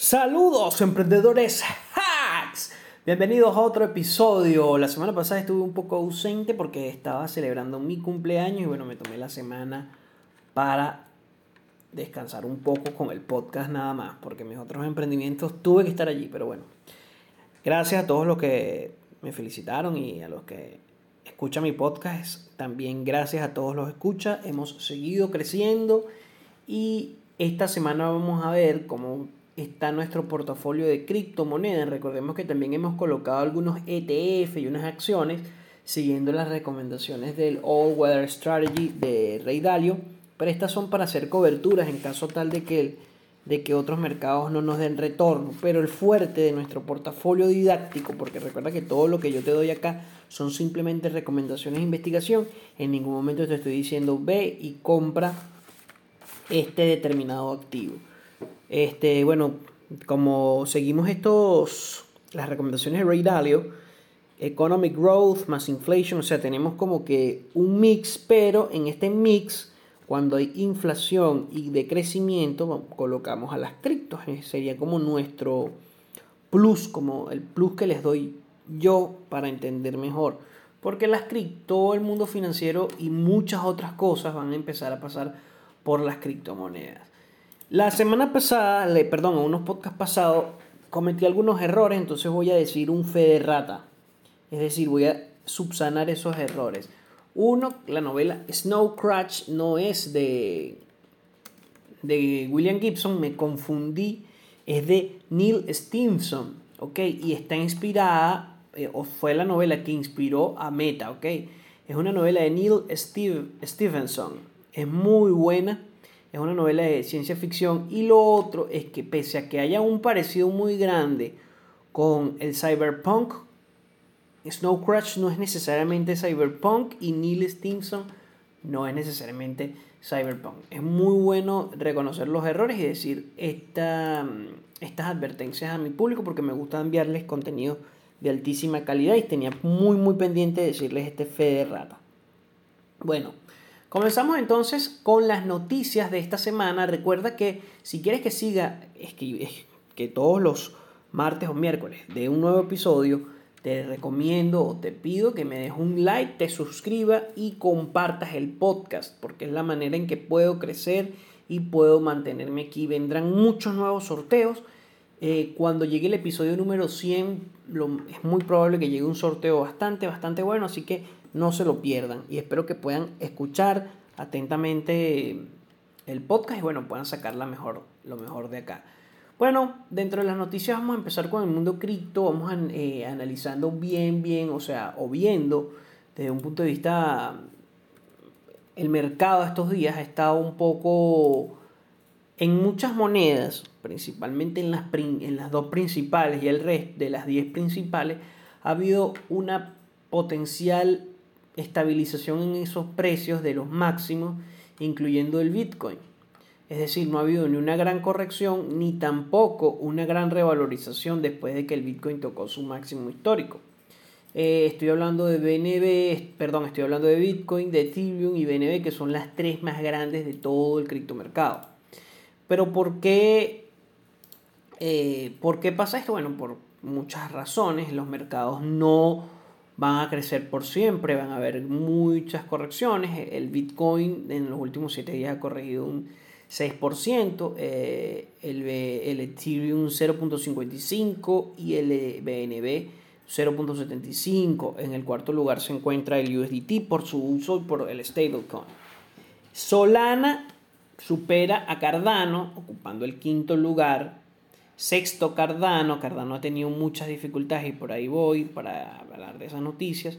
Saludos emprendedores hacks. Bienvenidos a otro episodio. La semana pasada estuve un poco ausente porque estaba celebrando mi cumpleaños y bueno, me tomé la semana para descansar un poco con el podcast nada más, porque mis otros emprendimientos tuve que estar allí, pero bueno. Gracias a todos los que me felicitaron y a los que escuchan mi podcast. También gracias a todos los que escuchan. Hemos seguido creciendo y esta semana vamos a ver cómo está nuestro portafolio de criptomonedas. Recordemos que también hemos colocado algunos ETF y unas acciones siguiendo las recomendaciones del All Weather Strategy de Rey Dalio. Pero estas son para hacer coberturas en caso tal de que, de que otros mercados no nos den retorno. Pero el fuerte de nuestro portafolio didáctico, porque recuerda que todo lo que yo te doy acá son simplemente recomendaciones de investigación. En ningún momento te estoy diciendo ve y compra este determinado activo. Este, bueno, como seguimos estos, las recomendaciones de Ray Dalio, Economic Growth más Inflation, o sea, tenemos como que un mix, pero en este mix, cuando hay inflación y decrecimiento, colocamos a las criptos, eh, sería como nuestro plus, como el plus que les doy yo para entender mejor. Porque las cripto, todo el mundo financiero y muchas otras cosas van a empezar a pasar por las criptomonedas. La semana pasada, le, perdón, en unos podcasts pasados, cometí algunos errores, entonces voy a decir un fe de rata. Es decir, voy a subsanar esos errores. Uno, la novela Snow Crash no es de, de William Gibson, me confundí, es de Neil Stevenson, ¿ok? Y está inspirada, eh, o fue la novela que inspiró a Meta, ¿ok? Es una novela de Neil Steve, Stevenson, es muy buena es una novela de ciencia ficción. Y lo otro es que pese a que haya un parecido muy grande con el cyberpunk, Snow Crash no es necesariamente cyberpunk y Neil Stimson no es necesariamente cyberpunk. Es muy bueno reconocer los errores y decir esta, estas advertencias a mi público porque me gusta enviarles contenido de altísima calidad y tenía muy muy pendiente de decirles este fe de rata. Bueno, Comenzamos entonces con las noticias de esta semana. Recuerda que si quieres que siga, es que, todos los martes o miércoles de un nuevo episodio, te recomiendo o te pido que me dejes un like, te suscribas y compartas el podcast, porque es la manera en que puedo crecer y puedo mantenerme aquí. Vendrán muchos nuevos sorteos. Eh, cuando llegue el episodio número 100, es muy probable que llegue un sorteo bastante, bastante bueno, así que no se lo pierdan y espero que puedan escuchar atentamente el podcast y bueno, puedan sacar la mejor, lo mejor de acá. Bueno, dentro de las noticias vamos a empezar con el mundo cripto, vamos a, eh, analizando bien, bien, o sea, o viendo desde un punto de vista, el mercado estos días ha estado un poco en muchas monedas, principalmente en las, en las dos principales y el resto de las 10 principales, ha habido una potencial estabilización en esos precios de los máximos, incluyendo el Bitcoin. Es decir, no ha habido ni una gran corrección ni tampoco una gran revalorización después de que el Bitcoin tocó su máximo histórico. Eh, estoy hablando de BNB, perdón, estoy hablando de Bitcoin, de Ethereum y BNB, que son las tres más grandes de todo el criptomercado. Pero ¿por qué, eh, ¿por qué pasa esto? Bueno, por muchas razones. Los mercados no van a crecer por siempre, van a haber muchas correcciones. El Bitcoin en los últimos 7 días ha corregido un 6%, eh, el, el Ethereum 0.55 y el BNB 0.75. En el cuarto lugar se encuentra el USDT por su uso por el stablecoin. Solana supera a Cardano, ocupando el quinto lugar Sexto Cardano, Cardano ha tenido muchas dificultades y por ahí voy para hablar de esas noticias.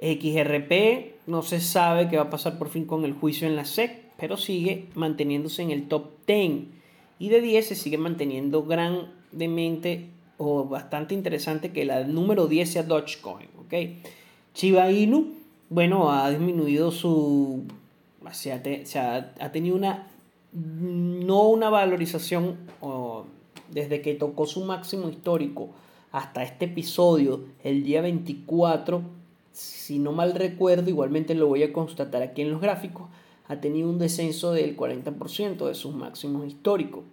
XRP no se sabe qué va a pasar por fin con el juicio en la SEC, pero sigue manteniéndose en el top 10. Y de 10 se sigue manteniendo grandemente o bastante interesante que la número 10 sea Dogecoin. ¿okay? Chiba Inu, bueno, ha disminuido su... O sea, ha tenido una... No una valorización desde que tocó su máximo histórico hasta este episodio, el día 24, si no mal recuerdo, igualmente lo voy a constatar aquí en los gráficos, ha tenido un descenso del 40% de sus máximos históricos.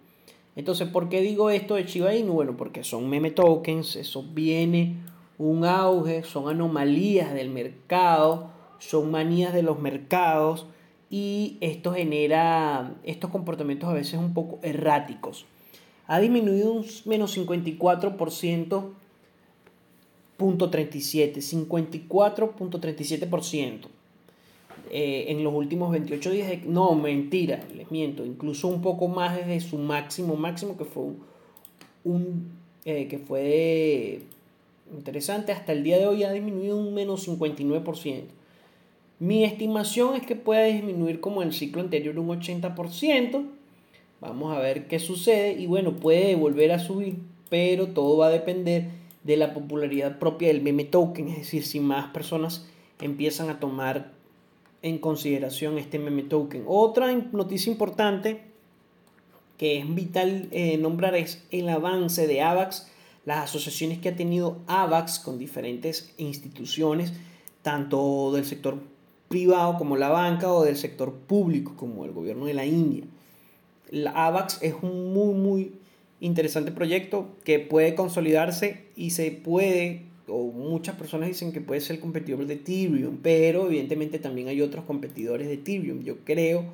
Entonces, ¿por qué digo esto de Shiba Inu? Bueno, porque son meme tokens, eso viene un auge, son anomalías del mercado, son manías de los mercados y esto genera estos comportamientos a veces un poco erráticos. Ha disminuido un menos 54%, 54.37% eh, en los últimos 28 días. No, mentira, les miento, incluso un poco más desde su máximo máximo que fue un, eh, que fue interesante hasta el día de hoy ha disminuido un menos 59%. Mi estimación es que pueda disminuir como el ciclo anterior un 80%. Vamos a ver qué sucede y bueno, puede volver a subir, pero todo va a depender de la popularidad propia del meme token, es decir, si más personas empiezan a tomar en consideración este meme token. Otra noticia importante que es vital eh, nombrar es el avance de AVAX, las asociaciones que ha tenido AVAX con diferentes instituciones, tanto del sector privado como la banca o del sector público como el gobierno de la India. La AVAX es un muy, muy interesante proyecto que puede consolidarse y se puede, o muchas personas dicen que puede ser competidor de Ethereum, pero evidentemente también hay otros competidores de Ethereum. Yo creo,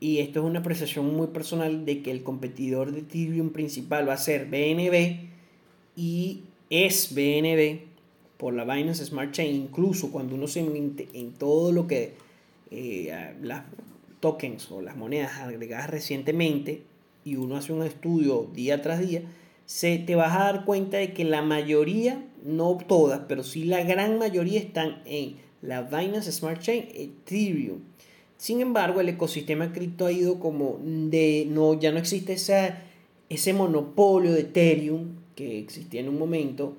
y esto es una apreciación muy personal, de que el competidor de Ethereum principal va a ser BNB y es BNB por la Binance Smart Chain, incluso cuando uno se en todo lo que eh, las tokens o las monedas agregadas recientemente y uno hace un estudio día tras día, se te vas a dar cuenta de que la mayoría, no todas, pero sí la gran mayoría están en la Binance Smart Chain, Ethereum. Sin embargo, el ecosistema cripto ha ido como de no ya no existe ese monopolio de Ethereum que existía en un momento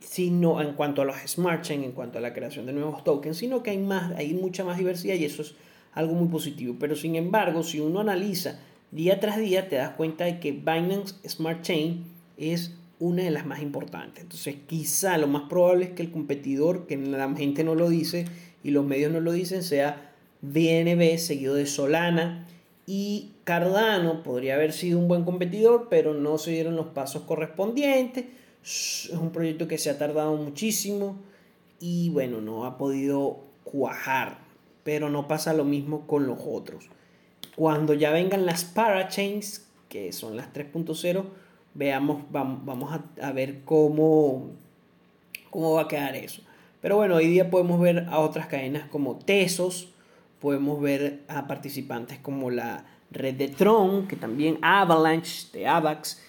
sino en cuanto a los smart chain, en cuanto a la creación de nuevos tokens, sino que hay, más, hay mucha más diversidad y eso es algo muy positivo. Pero sin embargo, si uno analiza día tras día, te das cuenta de que Binance Smart Chain es una de las más importantes. Entonces, quizá lo más probable es que el competidor, que la gente no lo dice y los medios no lo dicen, sea BNB seguido de Solana y Cardano podría haber sido un buen competidor, pero no se dieron los pasos correspondientes es un proyecto que se ha tardado muchísimo y bueno, no ha podido cuajar, pero no pasa lo mismo con los otros. Cuando ya vengan las parachains, que son las 3.0, veamos, vamos a, ver cómo, cómo va a quedar eso. Pero bueno, hoy día podemos ver a otras cadenas como Tesos, podemos ver a participantes como la red de Tron, que también Avalanche de Avax,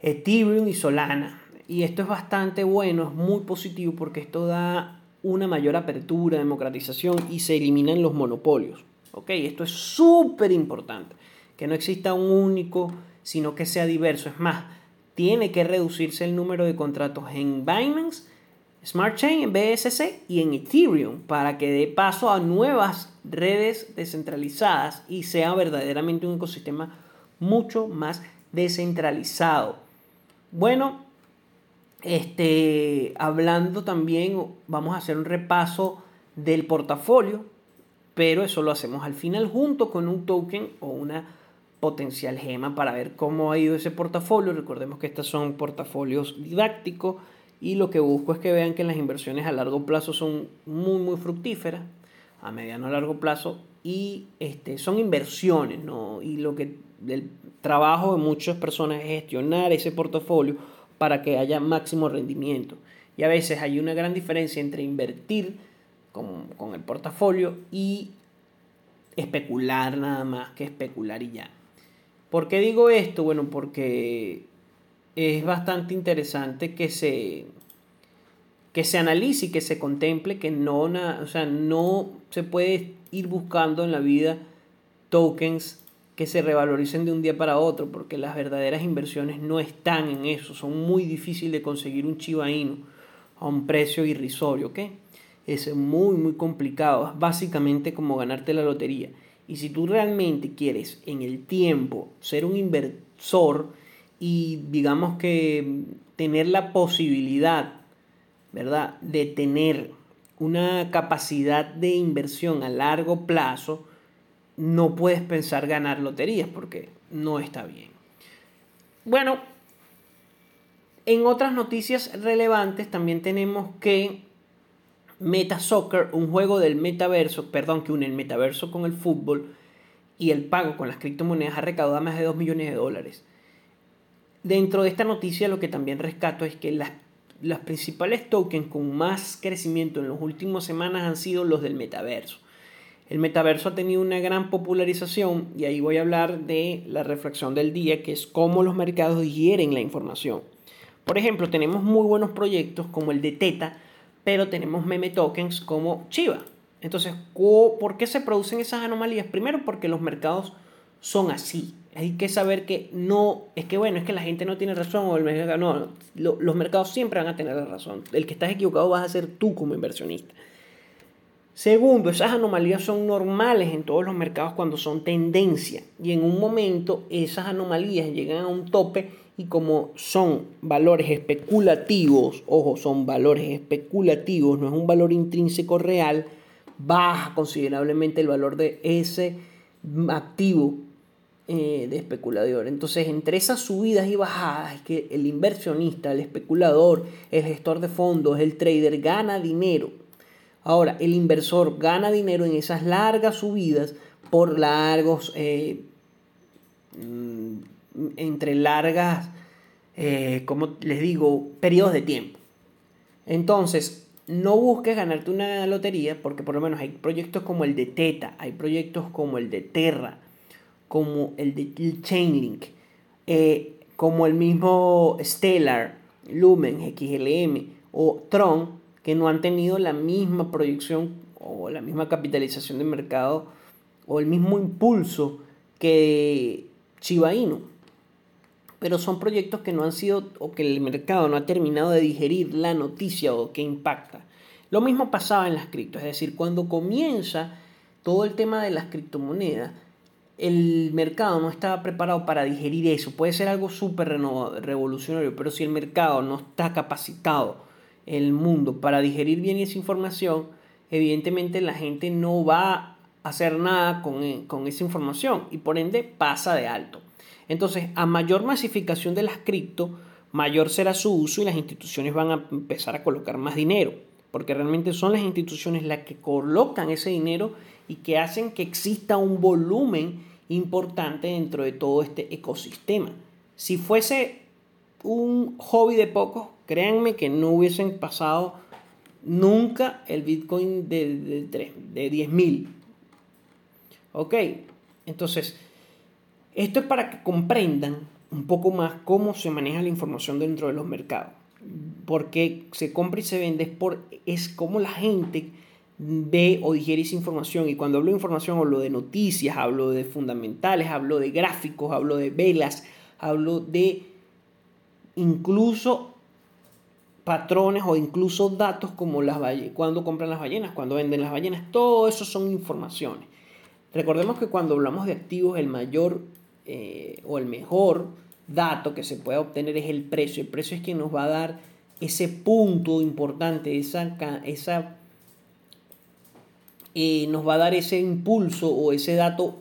Ethereum y Solana. Y esto es bastante bueno, es muy positivo porque esto da una mayor apertura, democratización y se eliminan los monopolios. ¿Ok? Esto es súper importante. Que no exista un único, sino que sea diverso. Es más, tiene que reducirse el número de contratos en Binance, Smart Chain, BSC y en Ethereum para que dé paso a nuevas redes descentralizadas y sea verdaderamente un ecosistema mucho más descentralizado. Bueno, este, hablando también, vamos a hacer un repaso del portafolio, pero eso lo hacemos al final junto con un token o una potencial gema para ver cómo ha ido ese portafolio. Recordemos que estos son portafolios didácticos y lo que busco es que vean que las inversiones a largo plazo son muy muy fructíferas, a mediano a largo plazo y este, son inversiones, ¿no? Y lo que el trabajo de muchas personas es gestionar ese portafolio para que haya máximo rendimiento. Y a veces hay una gran diferencia entre invertir con, con el portafolio y especular nada más que especular y ya. ¿Por qué digo esto? Bueno, porque es bastante interesante que se, que se analice y que se contemple que no, o sea, no se puede ir buscando en la vida tokens que se revaloricen de un día para otro, porque las verdaderas inversiones no están en eso, son muy difíciles de conseguir un chivaíno a un precio irrisorio, ¿ok? Es muy, muy complicado, es básicamente como ganarte la lotería. Y si tú realmente quieres en el tiempo ser un inversor y digamos que tener la posibilidad, ¿verdad?, de tener una capacidad de inversión a largo plazo, no puedes pensar ganar loterías, porque no está bien. Bueno, en otras noticias relevantes también tenemos que Meta Soccer, un juego del metaverso, perdón, que une el metaverso con el fútbol y el pago con las criptomonedas, ha recaudado más de 2 millones de dólares. Dentro de esta noticia lo que también rescato es que las, las principales tokens con más crecimiento en las últimas semanas han sido los del metaverso. El metaverso ha tenido una gran popularización y ahí voy a hablar de la reflexión del día, que es cómo los mercados digieren la información. Por ejemplo, tenemos muy buenos proyectos como el de Teta, pero tenemos meme tokens como Chiva. Entonces, ¿por qué se producen esas anomalías? Primero porque los mercados son así. Hay que saber que no, es que bueno, es que la gente no tiene razón o el mercado, no, los mercados siempre van a tener la razón. El que estás equivocado vas a ser tú como inversionista. Segundo, esas anomalías son normales en todos los mercados cuando son tendencia y en un momento esas anomalías llegan a un tope y como son valores especulativos, ojo, son valores especulativos, no es un valor intrínseco real, baja considerablemente el valor de ese activo eh, de especulador. Entonces, entre esas subidas y bajadas, es que el inversionista, el especulador, el gestor de fondos, el trader gana dinero. Ahora, el inversor gana dinero en esas largas subidas por largos eh, mm, entre largas, eh, como les digo, periodos de tiempo. Entonces, no busques ganarte una lotería porque por lo menos hay proyectos como el de Teta, hay proyectos como el de Terra, como el de Chainlink, eh, como el mismo Stellar, Lumen, XLM o Tron, que no han tenido la misma proyección o la misma capitalización de mercado o el mismo impulso que Chiba Inu pero son proyectos que no han sido o que el mercado no ha terminado de digerir la noticia o que impacta. Lo mismo pasaba en las criptos, es decir, cuando comienza todo el tema de las criptomonedas, el mercado no estaba preparado para digerir eso. Puede ser algo súper revolucionario, pero si el mercado no está capacitado, el mundo, para digerir bien esa información, evidentemente la gente no va a hacer nada con, con esa información y por ende pasa de alto. Entonces, a mayor masificación de las cripto, mayor será su uso y las instituciones van a empezar a colocar más dinero, porque realmente son las instituciones las que colocan ese dinero y que hacen que exista un volumen importante dentro de todo este ecosistema. Si fuese un hobby de pocos, créanme que no hubiesen pasado nunca el Bitcoin de, de, de 10 mil. Ok, entonces esto es para que comprendan un poco más cómo se maneja la información dentro de los mercados. Porque se compra y se vende es, por, es como la gente ve o digiere esa información. Y cuando hablo de información hablo de noticias, hablo de fundamentales, hablo de gráficos, hablo de velas, hablo de incluso patrones o incluso datos como las cuando compran las ballenas, cuando venden las ballenas, todo eso son informaciones. Recordemos que cuando hablamos de activos, el mayor eh, o el mejor dato que se puede obtener es el precio. El precio es quien nos va a dar ese punto importante, esa, esa eh, nos va a dar ese impulso o ese dato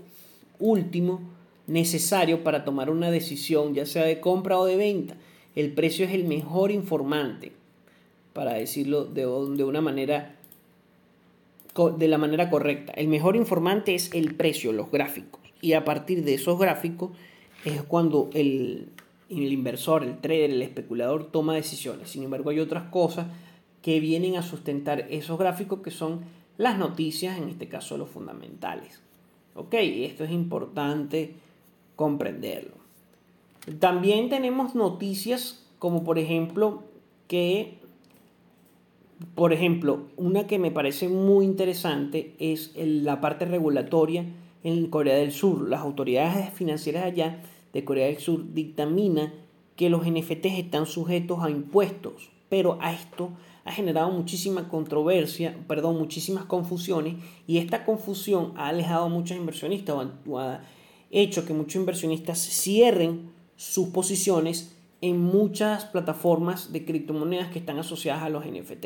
último necesario para tomar una decisión, ya sea de compra o de venta. El precio es el mejor informante, para decirlo de, de una manera de la manera correcta. El mejor informante es el precio, los gráficos y a partir de esos gráficos es cuando el, inversor, el trader, el especulador toma decisiones. Sin embargo, hay otras cosas que vienen a sustentar esos gráficos que son las noticias, en este caso los fundamentales. Esto es importante comprenderlo. También tenemos noticias como por ejemplo que, por ejemplo, una que me parece muy interesante es la parte regulatoria en Corea del Sur. Las autoridades financieras allá de Corea del Sur dictaminan que los NFTs están sujetos a impuestos, pero a esto ha generado muchísima controversia, perdón, muchísimas confusiones y esta confusión ha alejado a muchos inversionistas o ha hecho que muchos inversionistas cierren sus posiciones en muchas plataformas de criptomonedas que están asociadas a los NFT.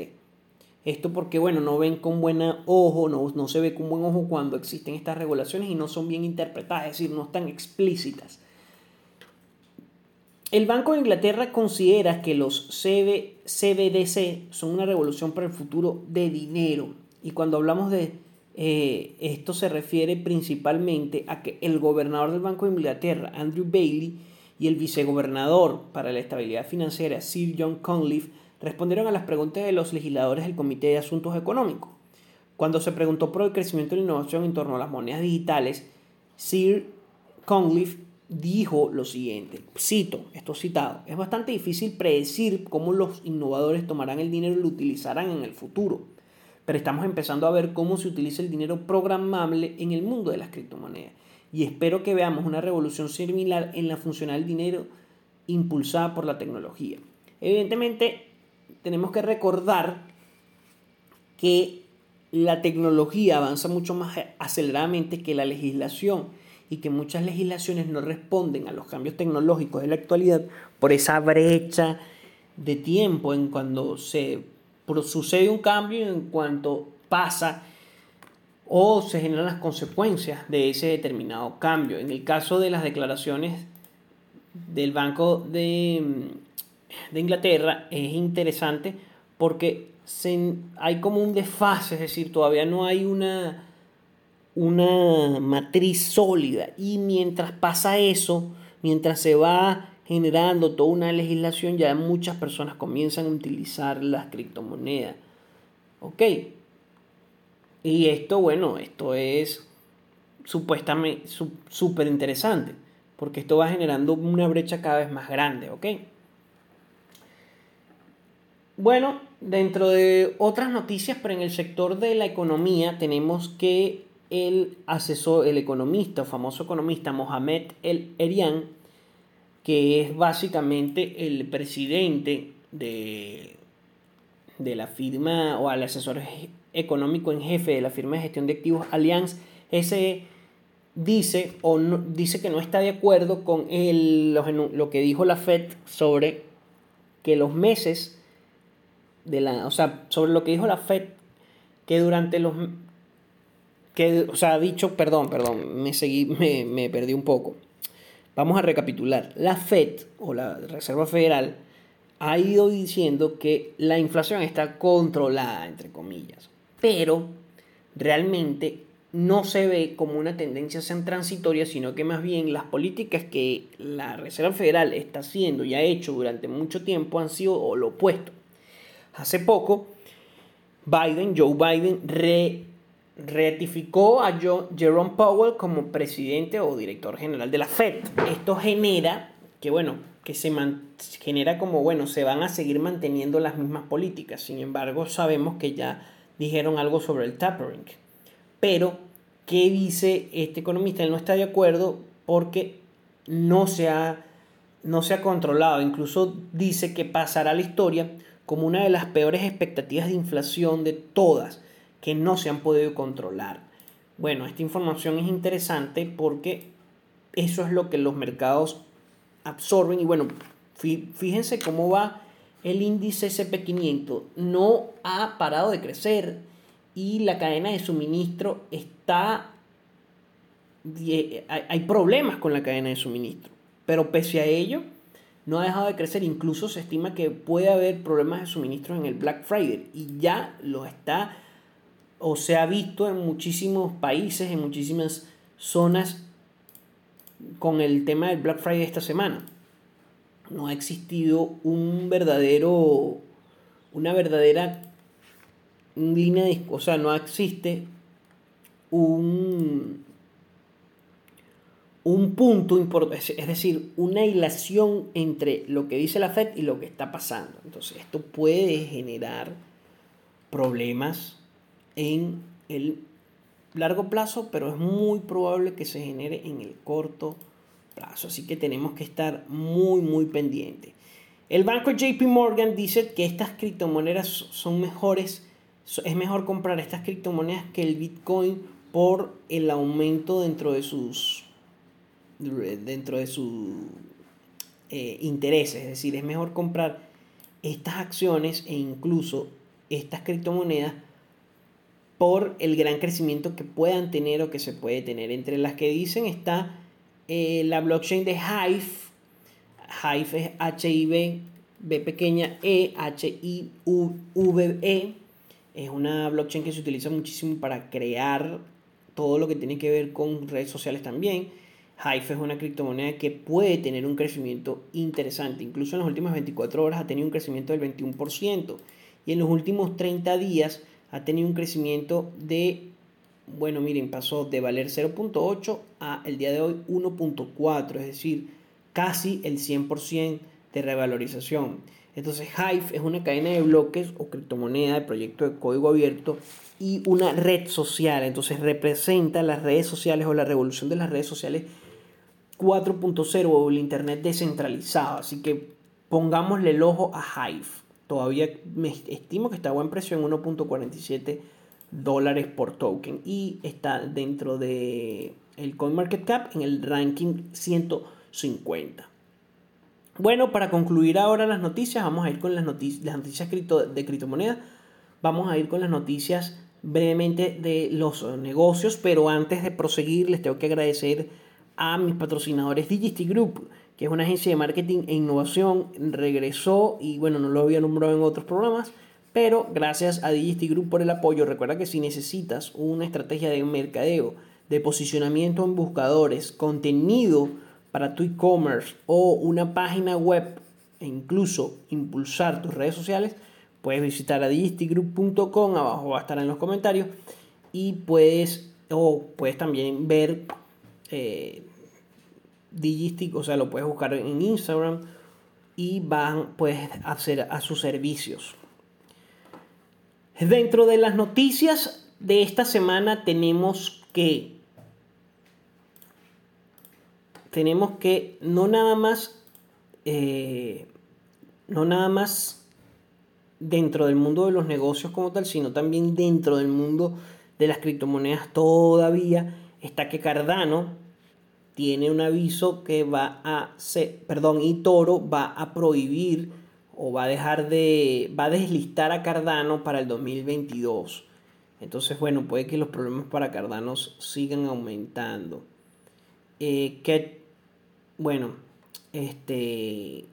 Esto porque, bueno, no ven con buen ojo, no, no se ve con buen ojo cuando existen estas regulaciones y no son bien interpretadas, es decir, no están explícitas. el Banco de Inglaterra considera que los CBDC son una revolución para el futuro de dinero. Y cuando hablamos de eh, esto se refiere principalmente a que el gobernador del Banco de Inglaterra, Andrew Bailey, y el vicegobernador para la estabilidad financiera, Sir John Conliffe, respondieron a las preguntas de los legisladores del Comité de Asuntos Económicos. Cuando se preguntó por el crecimiento de la innovación en torno a las monedas digitales, Sir Conliffe dijo lo siguiente, cito, esto citado, es bastante difícil predecir cómo los innovadores tomarán el dinero y lo utilizarán en el futuro, pero estamos empezando a ver cómo se utiliza el dinero programable en el mundo de las criptomonedas y espero que veamos una revolución similar en la funcionalidad del dinero impulsada por la tecnología. Evidentemente, tenemos que recordar que la tecnología avanza mucho más aceleradamente que la legislación y que muchas legislaciones no responden a los cambios tecnológicos de la actualidad por esa brecha de tiempo en cuando se sucede un cambio y en cuanto pasa o se generan las consecuencias de ese determinado cambio. En el caso de las declaraciones del Banco de, de Inglaterra es interesante porque hay como un desfase, es decir, todavía no hay una, una matriz sólida y mientras pasa eso, mientras se va generando toda una legislación, ya muchas personas comienzan a utilizar las criptomonedas. ¿Ok? Y esto, bueno, esto es supuestamente súper interesante, porque esto va generando una brecha cada vez más grande, ¿ok? Bueno, dentro de otras noticias, pero en el sector de la economía tenemos que el asesor, el economista, famoso economista Mohamed El Erian, que es básicamente el presidente de, de la firma o al asesor económico en jefe de la firma de gestión de activos Allianz, ese dice o no, dice que no está de acuerdo con el, lo, que dijo la Fed sobre que los meses de la, o sea, sobre lo que dijo la Fed que durante los que, o sea, ha dicho, perdón, perdón, me seguí, me, me perdí un poco. Vamos a recapitular. La Fed o la Reserva Federal ha ido diciendo que la inflación está controlada, entre comillas pero realmente no se ve como una tendencia transitoria, sino que más bien las políticas que la Reserva Federal está haciendo y ha hecho durante mucho tiempo han sido lo opuesto. Hace poco, Biden, Joe Biden, re, ratificó a Jerome Powell como presidente o director general de la Fed. Esto genera que, bueno, que se genera como, bueno, se van a seguir manteniendo las mismas políticas. Sin embargo, sabemos que ya dijeron algo sobre el tapering. Pero, ¿qué dice este economista? Él no está de acuerdo porque no se ha, no se ha controlado. Incluso dice que pasará a la historia como una de las peores expectativas de inflación de todas que no se han podido controlar. Bueno, esta información es interesante porque eso es lo que los mercados absorben y bueno, fíjense cómo va el índice SP500 no ha parado de crecer y la cadena de suministro está... Hay problemas con la cadena de suministro, pero pese a ello no ha dejado de crecer. Incluso se estima que puede haber problemas de suministro en el Black Friday y ya lo está o se ha visto en muchísimos países, en muchísimas zonas con el tema del Black Friday esta semana no ha existido un verdadero, una verdadera línea de, o sea, no existe un, un punto importante, es decir, una hilación entre lo que dice la Fed y lo que está pasando. Entonces, esto puede generar problemas en el largo plazo, pero es muy probable que se genere en el corto plazo Así que tenemos que estar muy, muy pendientes. El banco JP Morgan dice que estas criptomonedas son mejores, es mejor comprar estas criptomonedas que el Bitcoin por el aumento dentro de sus dentro de sus eh, intereses. Es decir, es mejor comprar estas acciones e incluso estas criptomonedas por el gran crecimiento que puedan tener o que se puede tener. Entre las que dicen está eh, la blockchain de Hive. Hive es H-I-V, B pequeña, E, H-I-V-E. Es una blockchain que se utiliza muchísimo para crear todo lo que tiene que ver con redes sociales también. Hive es una criptomoneda que puede tener un crecimiento interesante. Incluso en las últimas 24 horas ha tenido un crecimiento del 21%. Y en los últimos 30 días ha tenido un crecimiento de, bueno, miren, pasó de valer 0.8 a el día de hoy 1.4. Es decir, casi el 100% de revalorización. Entonces Hive es una cadena de bloques o criptomoneda de proyecto de código abierto y una red social. Entonces representa las redes sociales o la revolución de las redes sociales 4.0 o el Internet descentralizado. Así que pongámosle el ojo a Hive. Todavía me estimo que está a buen precio en 1.47 dólares por token y está dentro de el CoinMarketCap en el ranking 150. Bueno, para concluir ahora las noticias, vamos a ir con las, noticias, las noticias de criptomonedas. Vamos a ir con las noticias brevemente de los negocios, pero antes de proseguir les tengo que agradecer a mis patrocinadores Digisty Group, que es una agencia de marketing e innovación, regresó y bueno, no lo había nombrado en otros programas, pero gracias a Digisty Group por el apoyo. Recuerda que si necesitas una estrategia de mercadeo, de posicionamiento en buscadores, contenido, para tu e-commerce o una página web e incluso impulsar tus redes sociales, puedes visitar a digistigroup.com, abajo va a estar en los comentarios, y puedes, o puedes también ver eh, Digistic, o sea, lo puedes buscar en Instagram y van, puedes hacer a sus servicios. Dentro de las noticias de esta semana tenemos que tenemos que no nada más, eh, no nada más dentro del mundo de los negocios como tal, sino también dentro del mundo de las criptomonedas todavía está que Cardano tiene un aviso que va a ser, perdón, y Toro va a prohibir o va a dejar de, va a deslistar a Cardano para el 2022. Entonces, bueno, puede que los problemas para Cardano sigan aumentando. Eh, bueno, este.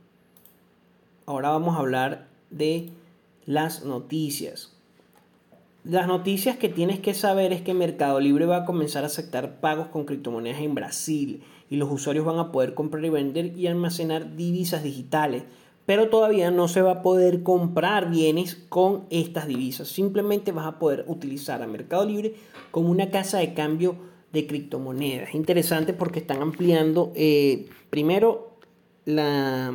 Ahora vamos a hablar de las noticias. Las noticias que tienes que saber es que Mercado Libre va a comenzar a aceptar pagos con criptomonedas en Brasil y los usuarios van a poder comprar y vender y almacenar divisas digitales. Pero todavía no se va a poder comprar bienes con estas divisas. Simplemente vas a poder utilizar a Mercado Libre como una casa de cambio de criptomonedas. Interesante porque están ampliando eh, primero la,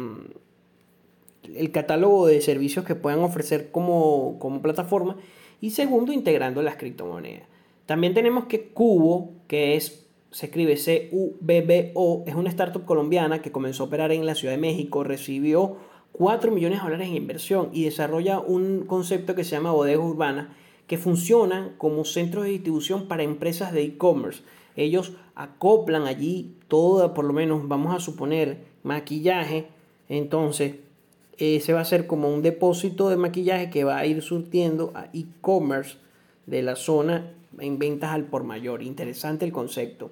el catálogo de servicios que puedan ofrecer como, como plataforma y segundo integrando las criptomonedas. También tenemos que Cubo, que es, se escribe C-U-B-B-O, es una startup colombiana que comenzó a operar en la Ciudad de México, recibió 4 millones de dólares en inversión y desarrolla un concepto que se llama bodega urbana que funcionan como centros de distribución para empresas de e-commerce. Ellos acoplan allí todo, por lo menos vamos a suponer, maquillaje. Entonces, se va a hacer como un depósito de maquillaje que va a ir surtiendo a e-commerce de la zona en ventas al por mayor. Interesante el concepto.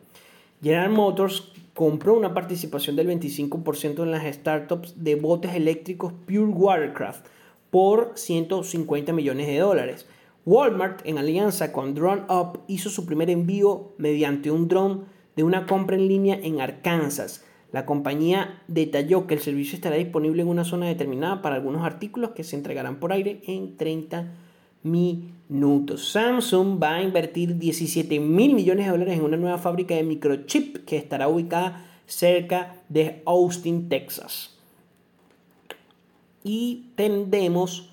General Motors compró una participación del 25% en las startups de botes eléctricos Pure Watercraft por 150 millones de dólares. Walmart, en alianza con Drone Up, hizo su primer envío mediante un drone de una compra en línea en Arkansas. La compañía detalló que el servicio estará disponible en una zona determinada para algunos artículos que se entregarán por aire en 30 minutos. Samsung va a invertir 17 mil millones de dólares en una nueva fábrica de microchip que estará ubicada cerca de Austin, Texas. Y tendemos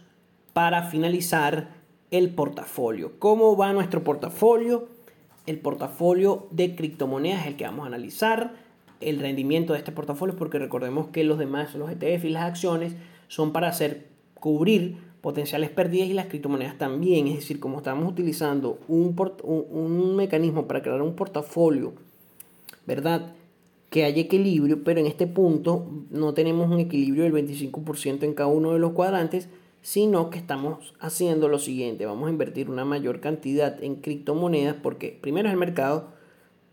para finalizar el portafolio. ¿Cómo va nuestro portafolio? El portafolio de criptomonedas es el que vamos a analizar. El rendimiento de este portafolio, porque recordemos que los demás, los ETF y las acciones, son para hacer cubrir potenciales pérdidas y las criptomonedas también. Es decir, como estamos utilizando un, un mecanismo para crear un portafolio, ¿verdad? Que haya equilibrio, pero en este punto no tenemos un equilibrio del 25% en cada uno de los cuadrantes, sino que estamos haciendo lo siguiente, vamos a invertir una mayor cantidad en criptomonedas porque primero es el mercado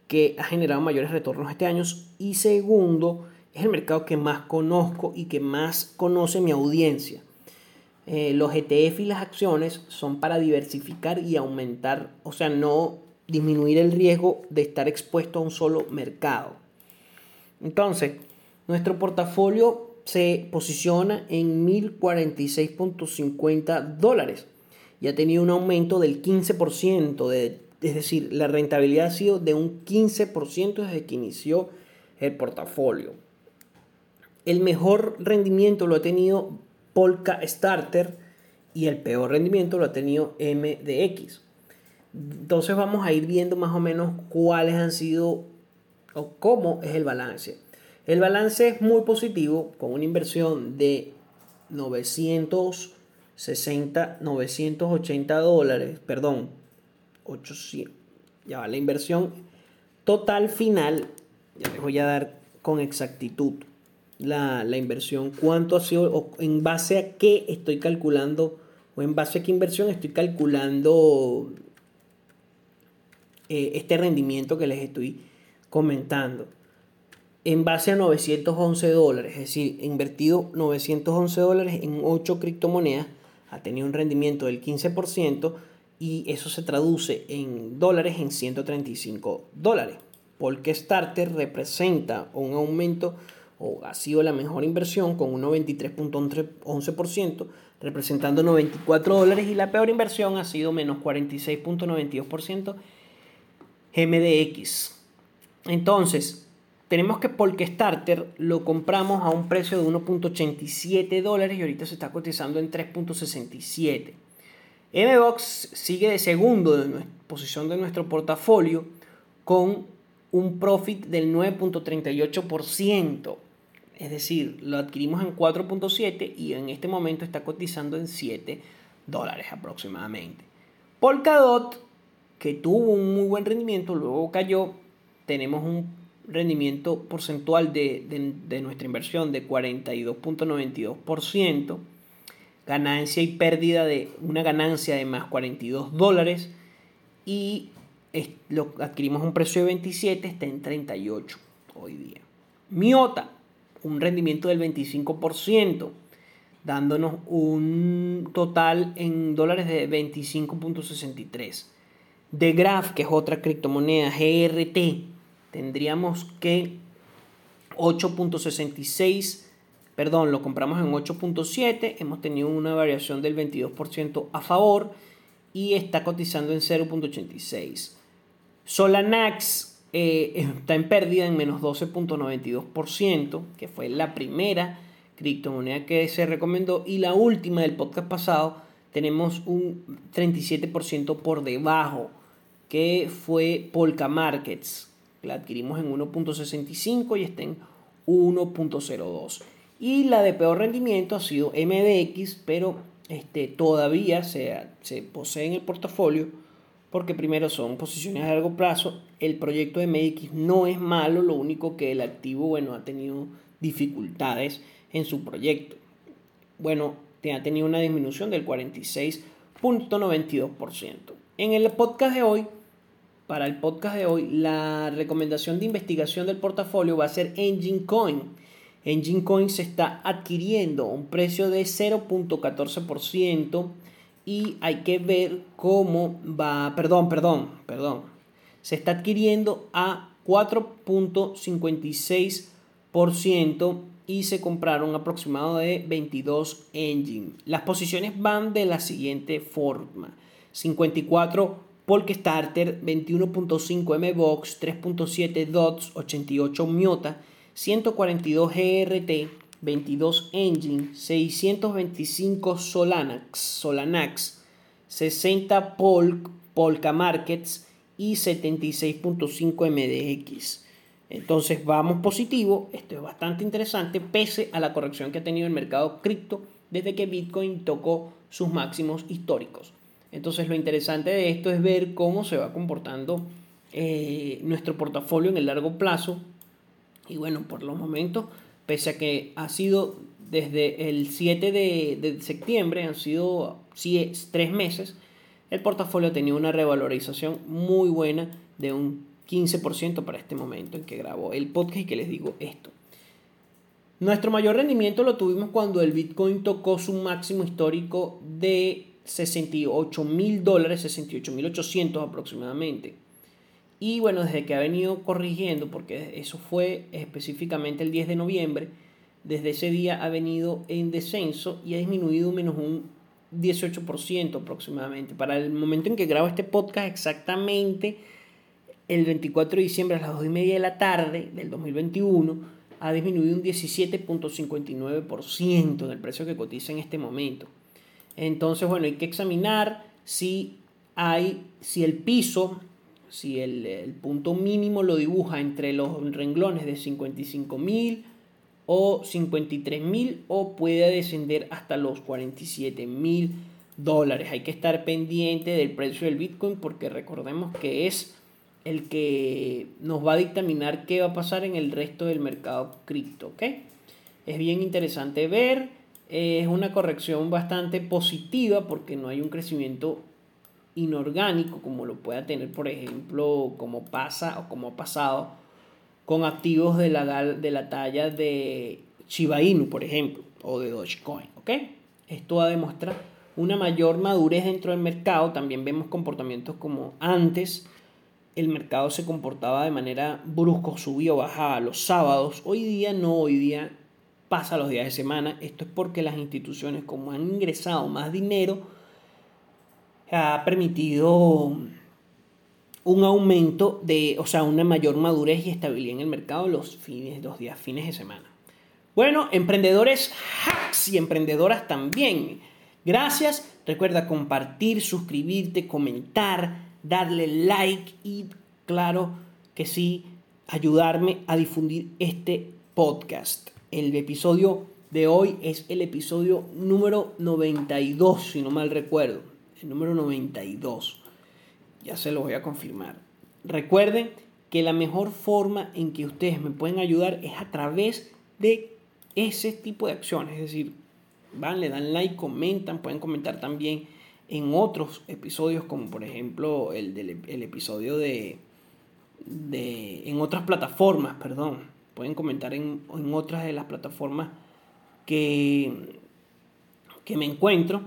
que ha generado mayores retornos este año y segundo es el mercado que más conozco y que más conoce mi audiencia. Eh, los ETF y las acciones son para diversificar y aumentar, o sea, no disminuir el riesgo de estar expuesto a un solo mercado. Entonces, nuestro portafolio se posiciona en 1046.50 dólares y ha tenido un aumento del 15%, de, es decir, la rentabilidad ha sido de un 15% desde que inició el portafolio. El mejor rendimiento lo ha tenido Polka Starter y el peor rendimiento lo ha tenido MDX. Entonces vamos a ir viendo más o menos cuáles han sido o cómo es el balance. El balance es muy positivo con una inversión de 960, 980 dólares, perdón, 800. Ya va, la inversión total final, ya les voy a dar con exactitud la, inversión, cuánto ha sido, o en base a qué estoy calculando, o en base a qué inversión estoy calculando eh, este rendimiento que les estoy comentando. En base a 911 dólares, es decir, invertido 911 dólares en 8 criptomonedas, ha tenido un rendimiento del 15% y eso se traduce en dólares en 135 dólares. Porque Starter representa un aumento o ha sido la mejor inversión con un 93.11%, representando 94 dólares, y la peor inversión ha sido menos 46.92% MDX. Entonces, tenemos que Porque Starter lo compramos a un precio de 1.87 dólares y ahorita se está cotizando en 3.67. MBOX sigue de segundo de posición de nuestro portafolio con un profit del 9.38%. Es decir, lo adquirimos en 4.7 y en este momento está cotizando en 7 dólares aproximadamente. Polkadot, que tuvo un muy buen rendimiento, luego cayó. Tenemos un rendimiento porcentual de, de nuestra inversión de 42.92%. Ganancia y pérdida de una ganancia de más 42 dólares. Y lo adquirimos a un precio de 27, está en 38 hoy día. Miota, un rendimiento del 25%, dándonos un total en dólares de 25.63. De Graph, que es otra criptomoneda, GRT, tendríamos que 8.66, perdón, lo compramos en 8.7, hemos tenido una variación del 22% a favor y está cotizando en 0.86. Solanax eh, está en pérdida en menos 12.92%, que fue la primera criptomoneda que se recomendó. Y la última del podcast pasado, tenemos un 37% por debajo, que fue Polka Markets. La adquirimos en 1.65 y está en 1.02. Y la de peor rendimiento ha sido MDX, pero este, todavía se, se posee en el portafolio porque primero son posiciones a largo plazo. El proyecto de MX no es malo, lo único que el activo, bueno, ha tenido dificultades en su proyecto. Bueno, ha tenido una disminución del 46.92%. En el podcast de hoy, para el podcast de hoy, la recomendación de investigación del portafolio va a ser Engine Coin. Engine Coin se está adquiriendo a un precio de 0.14% y hay que ver cómo va, perdón, perdón, perdón, se está adquiriendo a 4.56% y se compraron aproximado de 22 engine. Las posiciones van de la siguiente forma. 54 Polkstarter, 21.5 MBox, 3.7 DOTS, 88 Miota, 142 GRT, 22 Engine, 625 Solanax, Solanax 60 Polk, Polka Markets y 76.5 MDX. Entonces vamos positivo, esto es bastante interesante pese a la corrección que ha tenido el mercado cripto desde que Bitcoin tocó sus máximos históricos. Entonces lo interesante de esto es ver cómo se va comportando eh, nuestro portafolio en el largo plazo. Y bueno, por los momentos pese a que ha sido desde el 7 de, septiembre, han sido tres meses, el portafolio tenido una revalorización muy buena de un 15% para este momento en que grabo el podcast y que les digo esto. Nuestro mayor rendimiento lo tuvimos cuando el Bitcoin tocó su máximo histórico de 68 mil dólares, 68 mil 800 aproximadamente. Y bueno, desde que ha venido corrigiendo, porque eso fue específicamente el 10 de noviembre, desde ese día ha venido en descenso y ha disminuido menos un 18% aproximadamente. Para el momento en que grabo este podcast, exactamente el 24 de diciembre a las 2 y media de la tarde del 2021, ha disminuido un 17.59% del precio que cotiza en este momento. Entonces, bueno, hay que examinar si hay, si el piso si el, punto mínimo lo dibuja entre los renglones de 55.000 o 53.000 o puede descender hasta los 47.000 dólares. Hay que estar pendiente del precio del Bitcoin porque recordemos que es el que nos va a dictaminar qué va a pasar en el resto del mercado cripto. Es bien interesante ver, es una corrección bastante positiva porque no hay un crecimiento inorgánico como lo pueda tener, por ejemplo, como pasa o como ha pasado con activos de la, de la talla de Shiba Inu, por ejemplo, o de Dogecoin. ¿ok? Esto va a demostrar una mayor madurez dentro del mercado. También vemos comportamientos como antes el mercado se comportaba de manera brusco, subía o bajaba los sábados. Hoy día no, hoy día pasa los días de semana. Esto es porque las instituciones, como han ingresado más dinero, ha permitido un aumento de, o sea, una mayor madurez y estabilidad en el mercado los fines, los días fines de semana. Bueno, emprendedores hacks y emprendedoras también. Gracias. Recuerda compartir, suscribirte, comentar, darle like y claro que sí, ayudarme a difundir este podcast. El episodio de hoy es el episodio número 92, si no mal recuerdo el número 92. Ya se lo voy a confirmar. Recuerden que la mejor forma en que ustedes me pueden ayudar es a través de ese tipo de acciones. Es decir, van, le dan like, comentan, pueden comentar también en otros episodios, como por ejemplo el, del, el episodio de, de, en otras plataformas, perdón. Pueden comentar en, en otras de las plataformas que, que me encuentro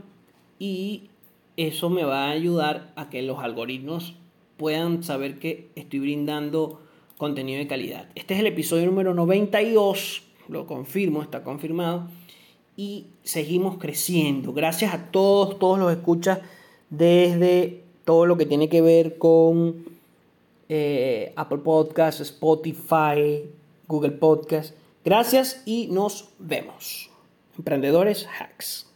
y eso me va a ayudar a que los algoritmos puedan saber que estoy brindando contenido de calidad. Este es el episodio número 92, lo confirmo, está confirmado. Y seguimos creciendo. Gracias a todos, todos los escuchas desde todo lo que tiene que ver con eh, Apple Podcasts, Spotify, Google Podcasts. Gracias y nos vemos. Emprendedores Hacks.